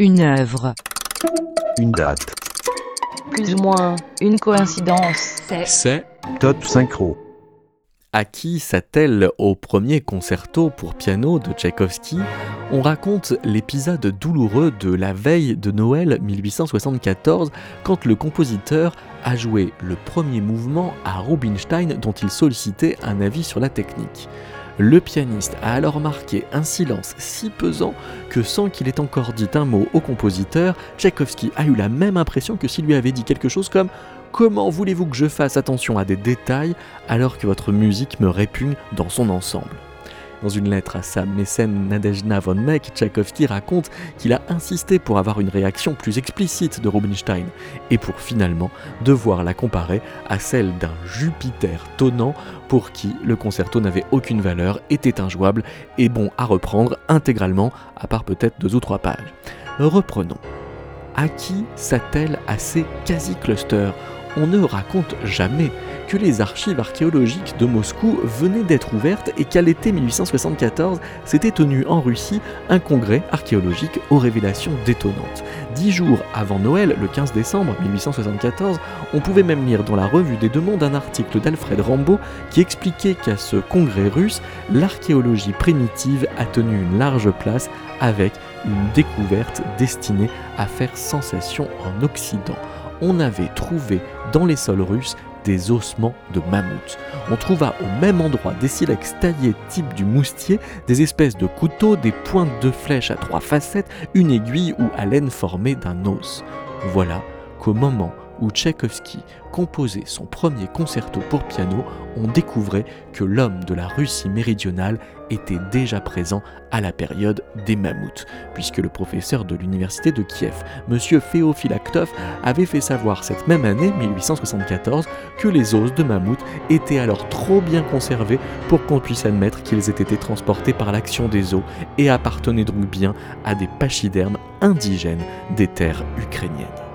Une œuvre. Une date. Plus ou moins une coïncidence. C'est Top synchro. À qui s'attelle au premier concerto pour piano de Tchaïkovski? On raconte l'épisode douloureux de la veille de Noël 1874 quand le compositeur a joué le premier mouvement à Rubinstein dont il sollicitait un avis sur la technique. Le pianiste a alors marqué un silence si pesant que sans qu'il ait encore dit un mot au compositeur, Tchaïkovski a eu la même impression que s'il lui avait dit quelque chose comme Comment voulez-vous que je fasse attention à des détails alors que votre musique me répugne dans son ensemble? Dans une lettre à sa mécène Nadezhda von Meck, Tchaïkovski raconte qu'il a insisté pour avoir une réaction plus explicite de Rubinstein et pour finalement devoir la comparer à celle d'un Jupiter tonnant pour qui le concerto n'avait aucune valeur, était injouable et bon à reprendre intégralement, à part peut-être deux ou trois pages. Reprenons. À qui s'attelle à ces quasi-clusters? On ne raconte jamais que les archives archéologiques de Moscou venaient d'être ouvertes et qu'à l'été 1874 s'était tenu en Russie un congrès archéologique aux révélations détonnantes. Dix jours avant Noël, le 15 décembre 1874, on pouvait même lire dans la revue des Deux Mondes un article d'Alfred Rambaud qui expliquait qu'à ce congrès russe, l'archéologie primitive a tenu une large place avec une découverte destinée à faire sensation en Occident. On avait trouvé dans les sols russes des ossements de mammouth. On trouva au même endroit des silex taillés type du moustier, des espèces de couteaux, des pointes de flèches à trois facettes, une aiguille ou à laine formée d'un os. Voilà qu'au moment où Tchaïkovski composait son premier concerto pour piano, on découvrait que l'homme de la Russie méridionale était déjà présent à la période des mammouths, puisque le professeur de l'université de Kiev, M. Féophilactov, avait fait savoir cette même année, 1874, que les os de mammouth étaient alors trop bien conservés pour qu'on puisse admettre qu'ils aient été transportés par l'action des eaux et appartenaient donc bien à des pachydermes indigènes des terres ukrainiennes.